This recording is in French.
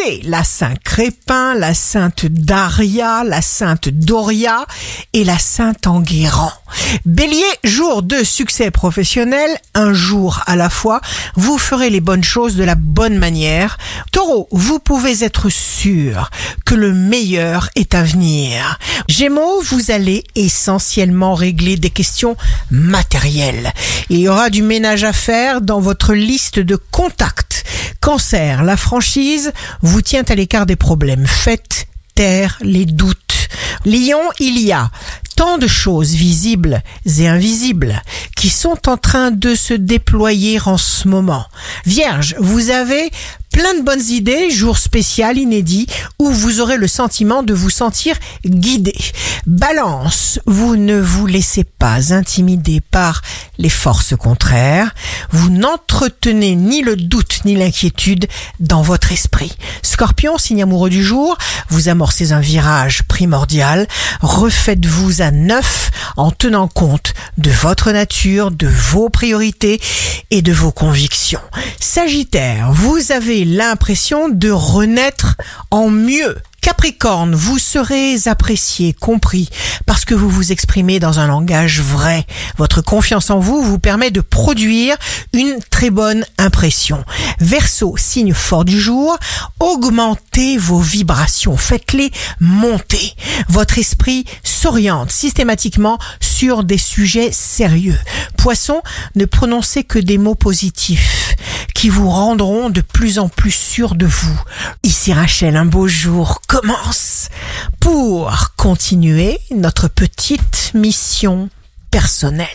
c'est la Sainte Crépin, la Sainte Daria, la Sainte Doria et la Sainte Enguerrand. Bélier, jour de succès professionnel, un jour à la fois, vous ferez les bonnes choses de la bonne manière. Taureau, vous pouvez être sûr que le meilleur est à venir. Gémeaux, vous allez essentiellement régler des questions matérielles. Il y aura du ménage à faire dans votre liste de contacts. Cancer, la franchise vous tient à l'écart des problèmes. Faites taire les doutes. Lion, il y a tant de choses visibles et invisibles qui sont en train de se déployer en ce moment. Vierge, vous avez plein de bonnes idées, jour spécial, inédit, où vous aurez le sentiment de vous sentir guidé. Balance, vous ne vous laissez pas intimider par les forces contraires, vous n'entretenez ni le doute ni l'inquiétude dans votre esprit. Scorpion, signe amoureux du jour, vous amorcez un virage primordial, refaites-vous à neuf en tenant compte de votre nature, de vos priorités et de vos convictions. Sagittaire, vous avez l'impression de renaître en mieux. Capricorne, vous serez apprécié, compris, parce que vous vous exprimez dans un langage vrai. Votre confiance en vous vous permet de produire une très bonne impression. Verseau, signe fort du jour, augmentez vos vibrations, faites-les monter. Votre esprit s'oriente systématiquement sur des sujets sérieux. Poisson, ne prononcez que des mots positifs qui vous rendront de plus en plus sûr de vous. Ici Rachel, un beau jour commence pour continuer notre petite mission personnelle.